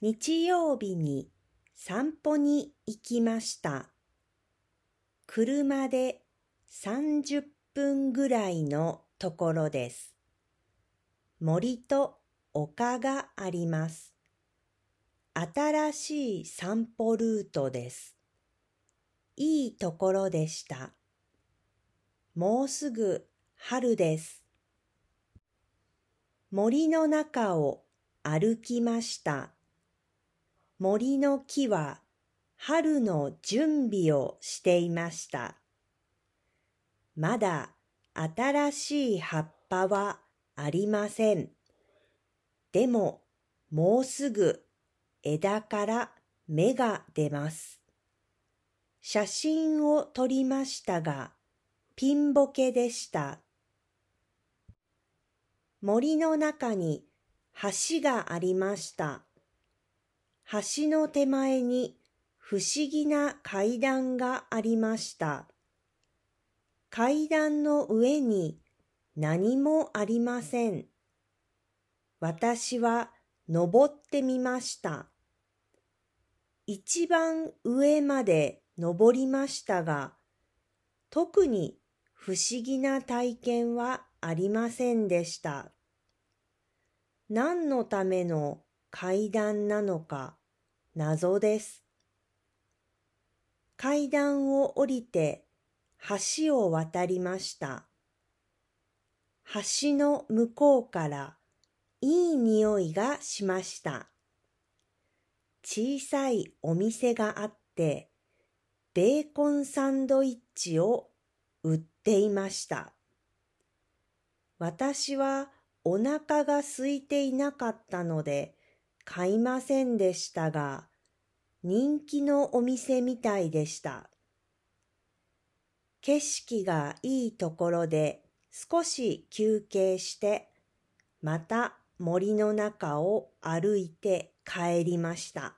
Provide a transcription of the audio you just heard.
日曜日に散歩に行きました。車で30分ぐらいのところです。森と丘があります。新しい散歩ルートです。いいところでした。もうすぐ春です。森の中を歩きました。森の木は春の準備をしていました。まだ新しい葉っぱはありません。でももうすぐ枝から芽が出ます。写真を撮りましたが、ピンボケでした。森の中に橋がありました。橋の手前に不思議な階段がありました。階段の上に何もありません。私は登ってみました。一番上まで登りましたが、特に不思議な体験はありませんでした。何のための階段なのか謎です。階段を降りて橋を渡りました。橋の向こうからいい匂いがしました。小さいお店があって、ベーコンサンドイッチを売っていました。私はお腹が空いていなかったので買いませんでしたが、人気のお店みたいでした。景色がいいところで少し休憩して、また森の中を歩いて帰りました。